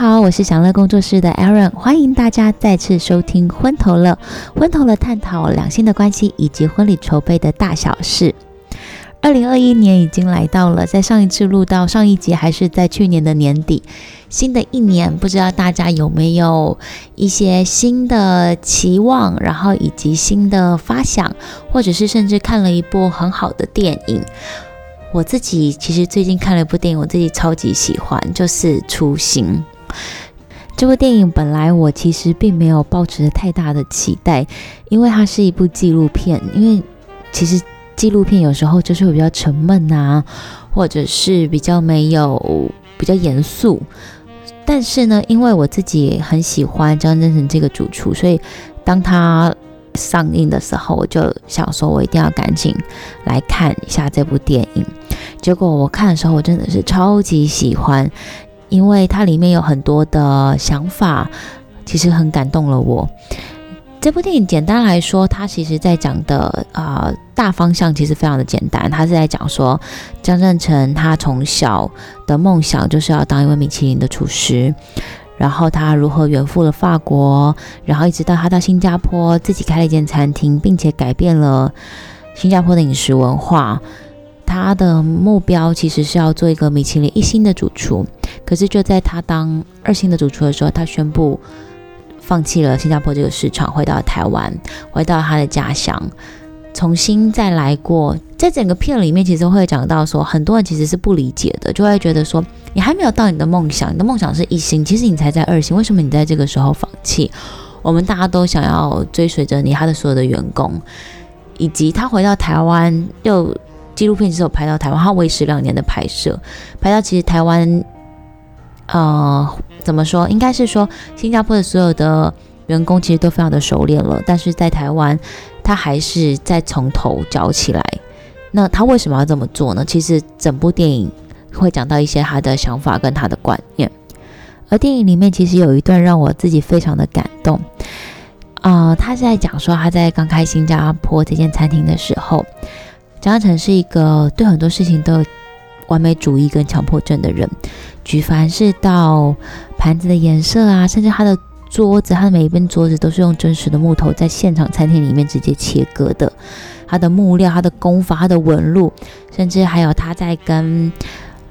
好，我是享乐工作室的 Aaron，欢迎大家再次收听《昏头了》。昏头了，探讨两性的关系以及婚礼筹备的大小事。二零二一年已经来到了，在上一次录到上一集还是在去年的年底。新的一年，不知道大家有没有一些新的期望，然后以及新的发想，或者是甚至看了一部很好的电影。我自己其实最近看了一部电影，我自己超级喜欢，就是《初心》这部电影。本来我其实并没有抱持太大的期待，因为它是一部纪录片。因为其实纪录片有时候就是会比较沉闷啊，或者是比较没有比较严肃。但是呢，因为我自己很喜欢张真成这个主厨，所以当他上映的时候，我就想说，我一定要赶紧来看一下这部电影。结果我看的时候，我真的是超级喜欢，因为它里面有很多的想法，其实很感动了我。这部电影简单来说，它其实在讲的啊大方向其实非常的简单，它是在讲说张振成他从小的梦想就是要当一位米其林的厨师，然后他如何远赴了法国，然后一直到他到新加坡自己开了一间餐厅，并且改变了新加坡的饮食文化。他的目标其实是要做一个米其林一星的主厨，可是就在他当二星的主厨的时候，他宣布。放弃了新加坡这个市场，回到台湾，回到他的家乡，重新再来过。在整个片里面，其实会讲到说，很多人其实是不理解的，就会觉得说，你还没有到你的梦想，你的梦想是一星，其实你才在二星，为什么你在这个时候放弃？我们大家都想要追随着你，他的所有的员工，以及他回到台湾，又纪录片其实有拍到台湾，他维持两年的拍摄，拍到其实台湾。呃，怎么说？应该是说，新加坡的所有的员工其实都非常的熟练了，但是在台湾，他还是在从头教起来。那他为什么要这么做呢？其实整部电影会讲到一些他的想法跟他的观念。而电影里面其实有一段让我自己非常的感动啊，他是在讲说他在刚开新加坡这间餐厅的时候，张嘉诚是一个对很多事情都有完美主义跟强迫症的人。举凡是到盘子的颜色啊，甚至他的桌子，他的每一边桌子都是用真实的木头在现场餐厅里面直接切割的。他的木料、他的工法、他的纹路，甚至还有他在跟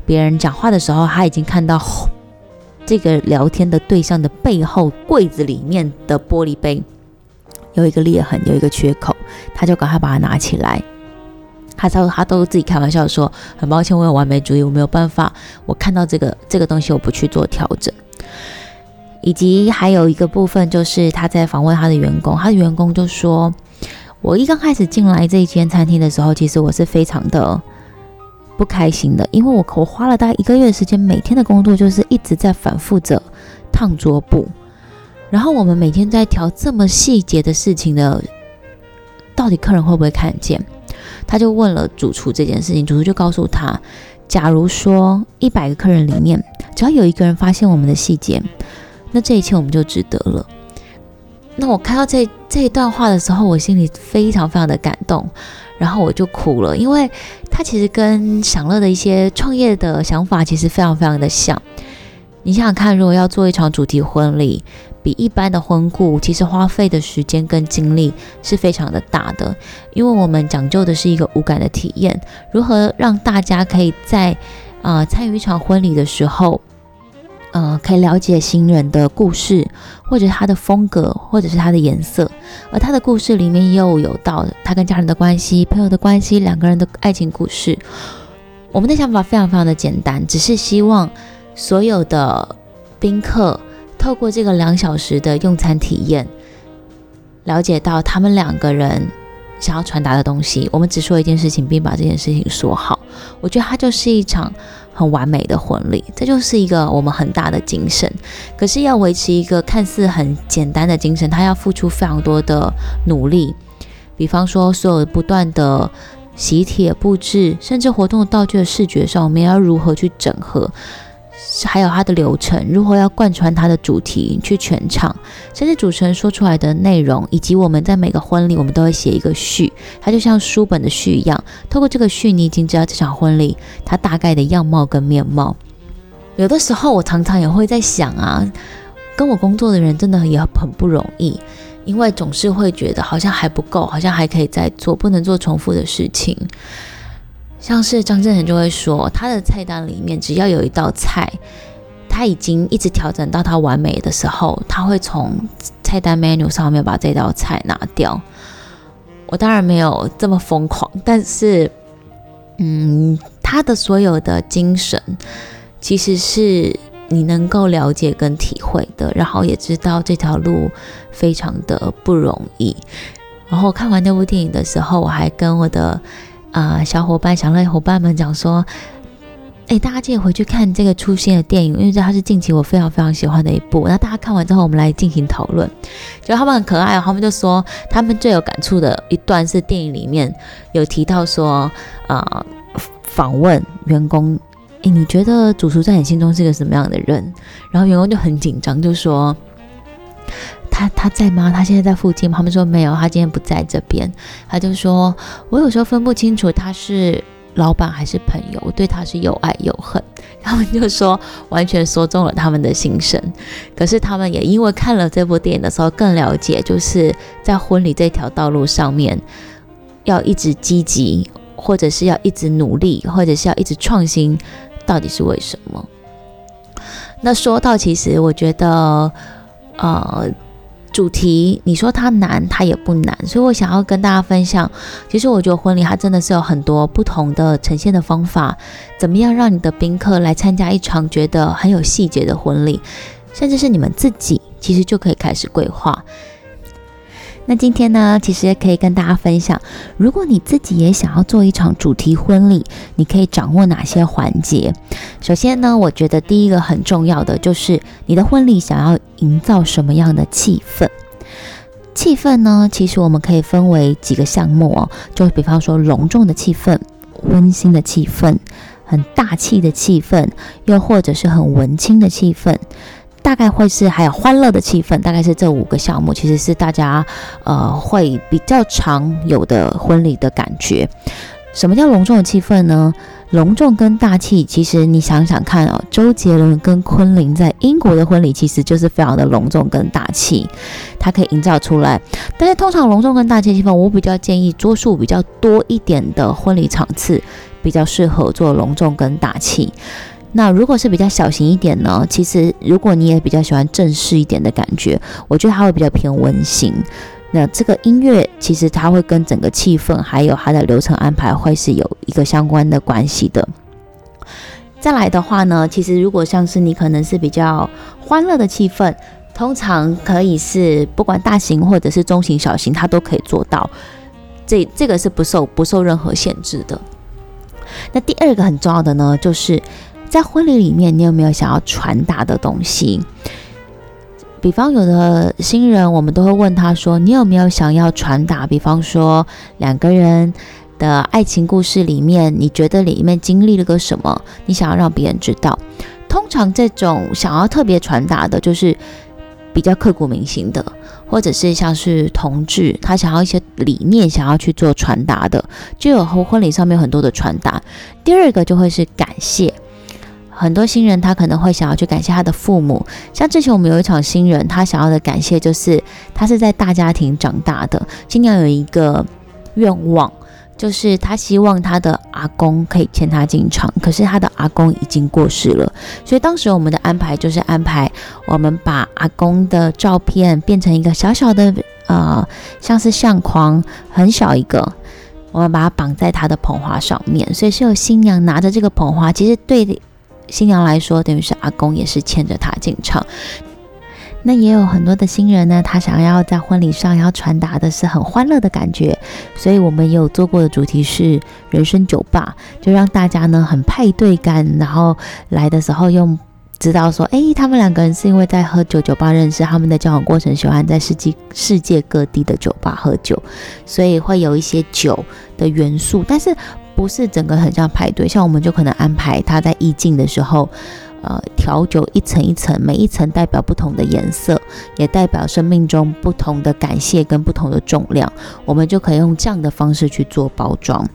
别人讲话的时候，他已经看到这个聊天的对象的背后柜子里面的玻璃杯有一个裂痕，有一个缺口，他就赶快把它拿起来。他他他都自己开玩笑说，很抱歉，我有完美主义，我没有办法，我看到这个这个东西，我不去做调整。以及还有一个部分，就是他在访问他的员工，他的员工就说，我一刚开始进来这一间餐厅的时候，其实我是非常的不开心的，因为我我花了大概一个月的时间，每天的工作就是一直在反复着烫桌布，然后我们每天在调这么细节的事情的，到底客人会不会看见？他就问了主厨这件事情，主厨就告诉他，假如说一百个客人里面，只要有一个人发现我们的细节，那这一切我们就值得了。那我看到这这一段话的时候，我心里非常非常的感动，然后我就哭了，因为他其实跟享乐的一些创业的想法其实非常非常的像。你想想看，如果要做一场主题婚礼。比一般的婚顾，其实花费的时间跟精力是非常的大的，因为我们讲究的是一个无感的体验，如何让大家可以在啊参与一场婚礼的时候，呃，可以了解新人的故事，或者他的风格，或者是他的颜色，而他的故事里面又有到他跟家人的关系、朋友的关系、两个人的爱情故事。我们的想法非常非常的简单，只是希望所有的宾客。透过这个两小时的用餐体验，了解到他们两个人想要传达的东西。我们只说一件事情，并把这件事情说好。我觉得它就是一场很完美的婚礼，这就是一个我们很大的精神。可是要维持一个看似很简单的精神，它要付出非常多的努力。比方说，所有不断的喜帖布置，甚至活动道具的视觉上，我们要如何去整合？还有它的流程，如何要贯穿它的主题去全场，甚至主持人说出来的内容，以及我们在每个婚礼，我们都会写一个序，它就像书本的序一样。透过这个序，你已经知道这场婚礼它大概的样貌跟面貌。有的时候我常常也会在想啊，跟我工作的人真的也很不容易，因为总是会觉得好像还不够，好像还可以再做，不能做重复的事情。像是张振仁就会说，他的菜单里面只要有一道菜，他已经一直调整到他完美的时候，他会从菜单 menu 上面把这道菜拿掉。我当然没有这么疯狂，但是，嗯，他的所有的精神其实是你能够了解跟体会的，然后也知道这条路非常的不容易。然后看完那部电影的时候，我还跟我的。啊，小伙伴、小乐伙伴们讲说，哎，大家记得回去看这个出现的电影，因为它是近期我非常非常喜欢的一部。那大家看完之后，我们来进行讨论。就他们很可爱，他们就说他们最有感触的一段是电影里面有提到说，啊，访问员工，哎，你觉得主厨在你心中是个什么样的人？然后员工就很紧张，就说。他他在吗？他现在在附近吗？他们说没有，他今天不在这边。他就说，我有时候分不清楚他是老板还是朋友，我对他是又爱又恨。他们就说，完全说中了他们的心声。可是他们也因为看了这部电影的时候，更了解，就是在婚礼这条道路上面，要一直积极，或者是要一直努力，或者是要一直创新，到底是为什么？那说到，其实我觉得，呃。主题，你说它难，它也不难，所以我想要跟大家分享。其实我觉得婚礼它真的是有很多不同的呈现的方法，怎么样让你的宾客来参加一场觉得很有细节的婚礼，甚至是你们自己其实就可以开始规划。那今天呢，其实也可以跟大家分享，如果你自己也想要做一场主题婚礼，你可以掌握哪些环节？首先呢，我觉得第一个很重要的就是你的婚礼想要营造什么样的气氛？气氛呢，其实我们可以分为几个项目哦，就比方说隆重的气氛、温馨的气氛、很大气的气氛，又或者是很文青的气氛。大概会是还有欢乐的气氛，大概是这五个项目，其实是大家呃会比较常有的婚礼的感觉。什么叫隆重的气氛呢？隆重跟大气，其实你想想看哦，周杰伦跟昆凌在英国的婚礼其实就是非常的隆重跟大气，它可以营造出来。但是通常隆重跟大气气氛，我比较建议桌数比较多一点的婚礼场次比较适合做隆重跟大气。那如果是比较小型一点呢？其实如果你也比较喜欢正式一点的感觉，我觉得它会比较偏温馨。那这个音乐其实它会跟整个气氛还有它的流程安排会是有一个相关的关系的。再来的话呢，其实如果像是你可能是比较欢乐的气氛，通常可以是不管大型或者是中型、小型，它都可以做到。这这个是不受不受任何限制的。那第二个很重要的呢，就是。在婚礼里面，你有没有想要传达的东西？比方有的新人，我们都会问他说：“你有没有想要传达？比方说两个人的爱情故事里面，你觉得里面经历了个什么？你想要让别人知道？通常这种想要特别传达的，就是比较刻骨铭心的，或者是像是同志，他想要一些理念想要去做传达的，就有婚礼上面很多的传达。第二个就会是感谢。很多新人他可能会想要去感谢他的父母，像之前我们有一场新人，他想要的感谢就是他是在大家庭长大的，新娘有一个愿望，就是他希望他的阿公可以牵他进场，可是他的阿公已经过世了，所以当时我们的安排就是安排我们把阿公的照片变成一个小小的呃，像是相框，很小一个，我们把它绑在他的捧花上面，所以是有新娘拿着这个捧花，其实对。新娘来说，等于是阿公也是牵着她进场。那也有很多的新人呢，他想要在婚礼上要传达的是很欢乐的感觉，所以我们有做过的主题是人生酒吧，就让大家呢很派对感，然后来的时候用知道说，哎，他们两个人是因为在喝酒酒吧认识，他们的交往过程喜欢在世界世界各地的酒吧喝酒，所以会有一些酒的元素，但是。不是整个很像排队，像我们就可能安排他在意境的时候，呃，调酒一层一层，每一层代表不同的颜色，也代表生命中不同的感谢跟不同的重量，我们就可以用这样的方式去做包装。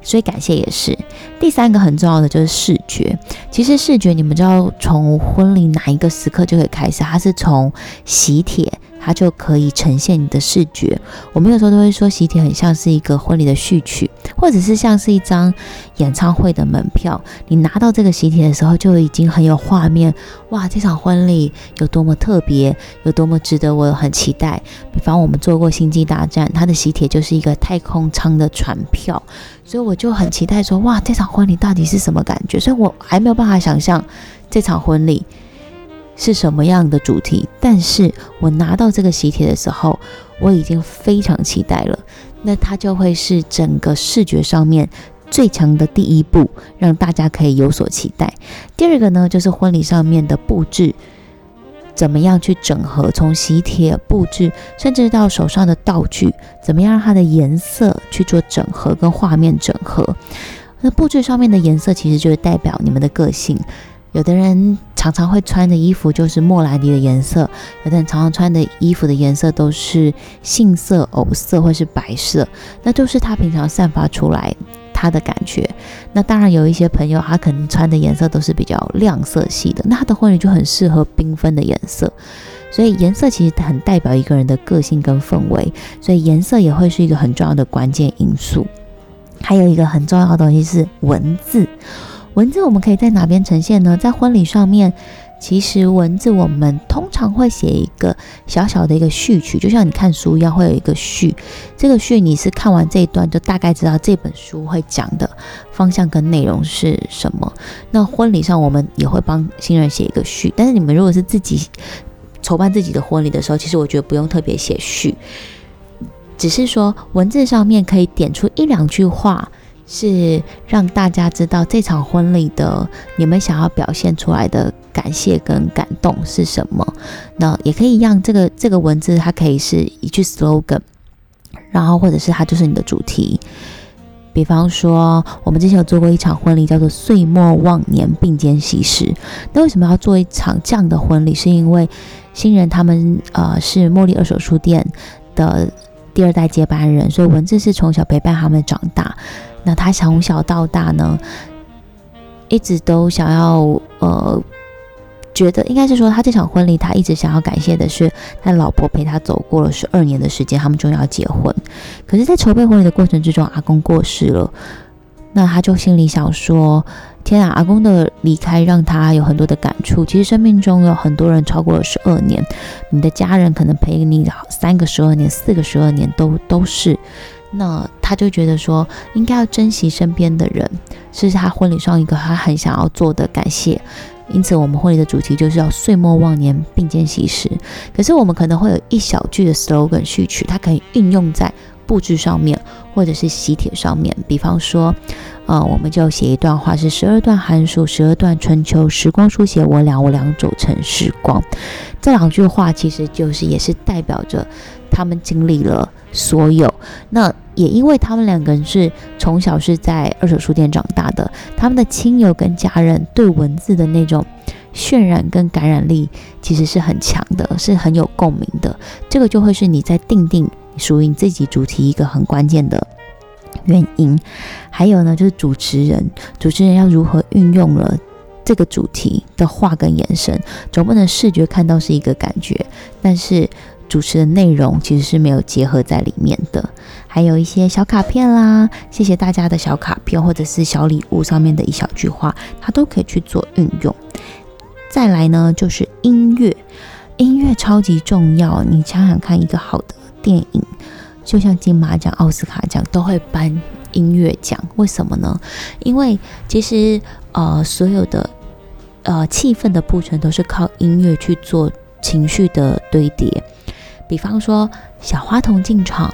所以感谢也是。第三个很重要的就是视觉。其实视觉，你们知道从婚礼哪一个时刻就可以开始？它是从喜帖。它就可以呈现你的视觉。我们有时候都会说，喜帖很像是一个婚礼的序曲，或者是像是一张演唱会的门票。你拿到这个喜帖的时候，就已经很有画面。哇，这场婚礼有多么特别，有多么值得我很期待。比方我们做过《星际大战》，它的喜帖就是一个太空舱的船票，所以我就很期待说，哇，这场婚礼到底是什么感觉？所以我还没有办法想象这场婚礼。是什么样的主题？但是我拿到这个喜帖的时候，我已经非常期待了。那它就会是整个视觉上面最强的第一步，让大家可以有所期待。第二个呢，就是婚礼上面的布置，怎么样去整合？从喜帖布置，甚至到手上的道具，怎么样让它的颜色去做整合跟画面整合？那布置上面的颜色，其实就是代表你们的个性。有的人常常会穿的衣服就是莫兰迪的颜色，有的人常常穿的衣服的颜色都是杏色、藕色或是白色，那就是他平常散发出来他的感觉。那当然有一些朋友，他可能穿的颜色都是比较亮色系的，那他的婚礼就很适合缤纷的颜色。所以颜色其实很代表一个人的个性跟氛围，所以颜色也会是一个很重要的关键因素。还有一个很重要的东西是文字。文字我们可以在哪边呈现呢？在婚礼上面，其实文字我们通常会写一个小小的一个序曲，就像你看书一样，会有一个序。这个序你是看完这一段，就大概知道这本书会讲的方向跟内容是什么。那婚礼上我们也会帮新人写一个序，但是你们如果是自己筹办自己的婚礼的时候，其实我觉得不用特别写序，只是说文字上面可以点出一两句话。是让大家知道这场婚礼的你们想要表现出来的感谢跟感动是什么。那也可以让这个这个文字，它可以是一句 slogan，然后或者是它就是你的主题。比方说，我们之前有做过一场婚礼，叫做“岁末忘年并肩喜事”。那为什么要做一场这样的婚礼？是因为新人他们呃是茉莉二手书店的第二代接班人，所以文字是从小陪伴他们长大。那他从小到大呢，一直都想要呃，觉得应该是说，他这场婚礼，他一直想要感谢的是他老婆陪他走过了十二年的时间，他们终于要结婚。可是，在筹备婚礼的过程之中，阿公过世了，那他就心里想说：天啊，阿公的离开让他有很多的感触。其实生命中有很多人超过了十二年，你的家人可能陪你三个十二年、四个十二年，都都是。那他就觉得说，应该要珍惜身边的人，是他婚礼上一个他很想要做的感谢。因此，我们婚礼的主题就是要岁末忘年并肩喜事。可是，我们可能会有一小句的 slogan 序曲，它可以运用在布置上面，或者是喜帖上面。比方说，呃，我们就写一段话，是十二段寒暑，十二段春秋，时光书写我俩，我俩走成时光。这两句话其实就是也是代表着他们经历了。所有，那也因为他们两个人是从小是在二手书店长大的，他们的亲友跟家人对文字的那种渲染跟感染力其实是很强的，是很有共鸣的。这个就会是你在定定属于你自己主题一个很关键的原因。还有呢，就是主持人，主持人要如何运用了这个主题的话跟延伸，总不能视觉看到是一个感觉，但是。主持的内容其实是没有结合在里面的，还有一些小卡片啦，谢谢大家的小卡片或者是小礼物上面的一小句话，它都可以去做运用。再来呢，就是音乐，音乐超级重要。你想想看，一个好的电影，就像金马奖、奥斯卡奖都会颁音乐奖，为什么呢？因为其实呃，所有的呃气氛的铺陈都是靠音乐去做情绪的堆叠。比方说，小花童进场，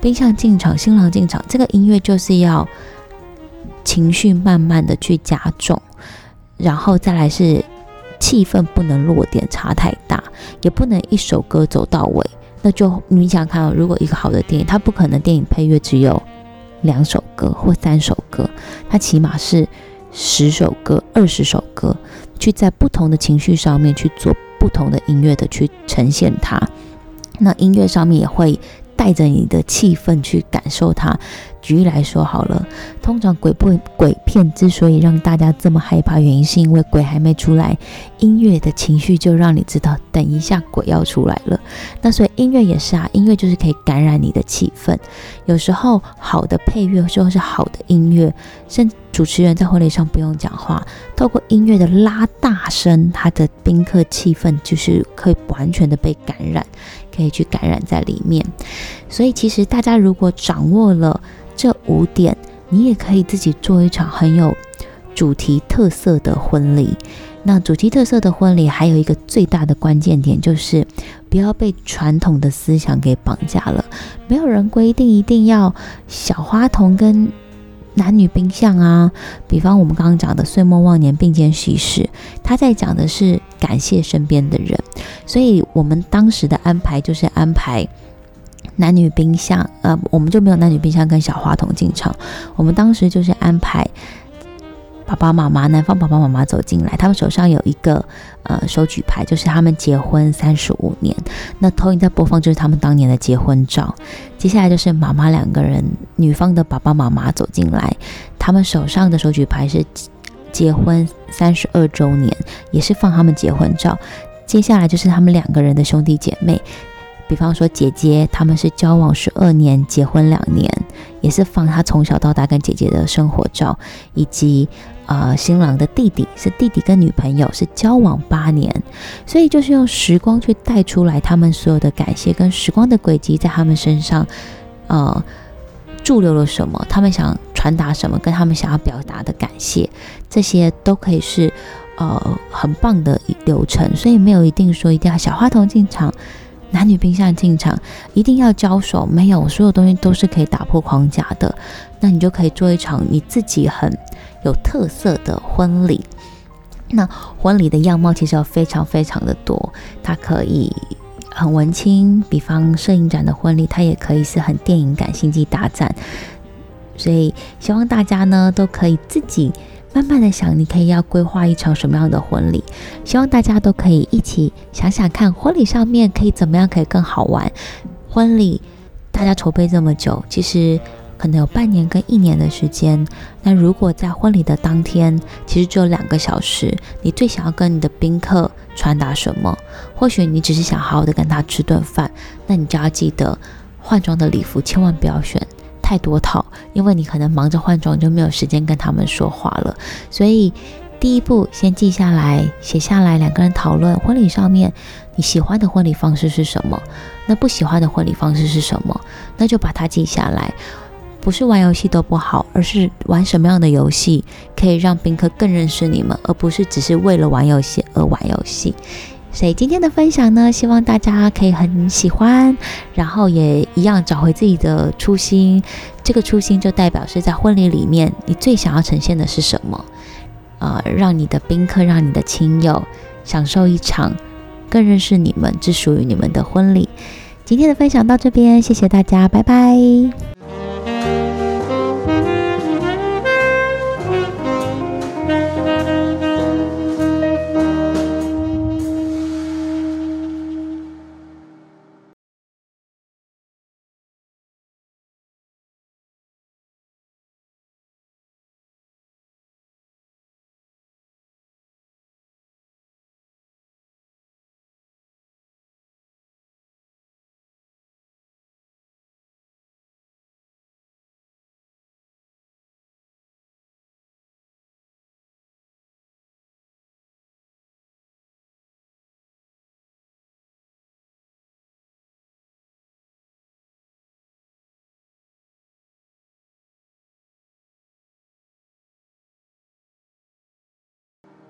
冰箱进场，新郎进场，这个音乐就是要情绪慢慢的去加重，然后再来是气氛不能落点差太大，也不能一首歌走到尾。那就你想看，如果一个好的电影，它不可能电影配乐只有两首歌或三首歌，它起码是十首歌、二十首歌，去在不同的情绪上面去做不同的音乐的去呈现它。那音乐上面也会带着你的气氛去感受它。举例来说好了，通常鬼不鬼片之所以让大家这么害怕，原因是因为鬼还没出来，音乐的情绪就让你知道，等一下鬼要出来了。那所以音乐也是啊，音乐就是可以感染你的气氛。有时候好的配乐，就是好的音乐，甚主持人在婚礼上不用讲话，透过音乐的拉大声，他的宾客气氛就是可以完全的被感染，可以去感染在里面。所以其实大家如果掌握了。这五点，你也可以自己做一场很有主题特色的婚礼。那主题特色的婚礼还有一个最大的关键点，就是不要被传统的思想给绑架了。没有人规定一定要小花童跟男女宾相啊。比方我们刚刚讲的岁末忘年并肩叙事，他在讲的是感谢身边的人，所以我们当时的安排就是安排。男女冰箱，呃，我们就没有男女冰箱跟小花筒进场。我们当时就是安排爸爸妈妈，男方爸爸妈妈走进来，他们手上有一个呃手举牌，就是他们结婚三十五年。那投影在播放就是他们当年的结婚照。接下来就是妈妈两个人，女方的爸爸妈妈走进来，他们手上的手举牌是结婚三十二周年，也是放他们结婚照。接下来就是他们两个人的兄弟姐妹。比方说，姐姐他们是交往十二年，结婚两年，也是放他从小到大跟姐姐的生活照，以及呃新郎的弟弟是弟弟跟女朋友是交往八年，所以就是用时光去带出来他们所有的感谢跟时光的轨迹在他们身上，呃驻留了什么，他们想传达什么，跟他们想要表达的感谢，这些都可以是呃很棒的流程，所以没有一定说一定要小花童进场。男女宾相进场一定要交手，没有所有东西都是可以打破框架的。那你就可以做一场你自己很有特色的婚礼。那婚礼的样貌其实有非常非常的多，它可以很文青，比方摄影展的婚礼，它也可以是很电影感、星际大战。所以希望大家呢都可以自己。慢慢的想，你可以要规划一场什么样的婚礼？希望大家都可以一起想想看，婚礼上面可以怎么样可以更好玩。婚礼大家筹备这么久，其实可能有半年跟一年的时间。那如果在婚礼的当天，其实只有两个小时，你最想要跟你的宾客传达什么？或许你只是想好好的跟他吃顿饭，那你就要记得换装的礼服千万不要选。太多套，因为你可能忙着换装，就没有时间跟他们说话了。所以第一步先记下来，写下来，两个人讨论婚礼上面你喜欢的婚礼方式是什么，那不喜欢的婚礼方式是什么，那就把它记下来。不是玩游戏都不好，而是玩什么样的游戏可以让宾客更认识你们，而不是只是为了玩游戏而玩游戏。所以今天的分享呢，希望大家可以很喜欢，然后也一样找回自己的初心。这个初心就代表是在婚礼里面，你最想要呈现的是什么？呃，让你的宾客，让你的亲友享受一场更认识你们、只属于你们的婚礼。今天的分享到这边，谢谢大家，拜拜。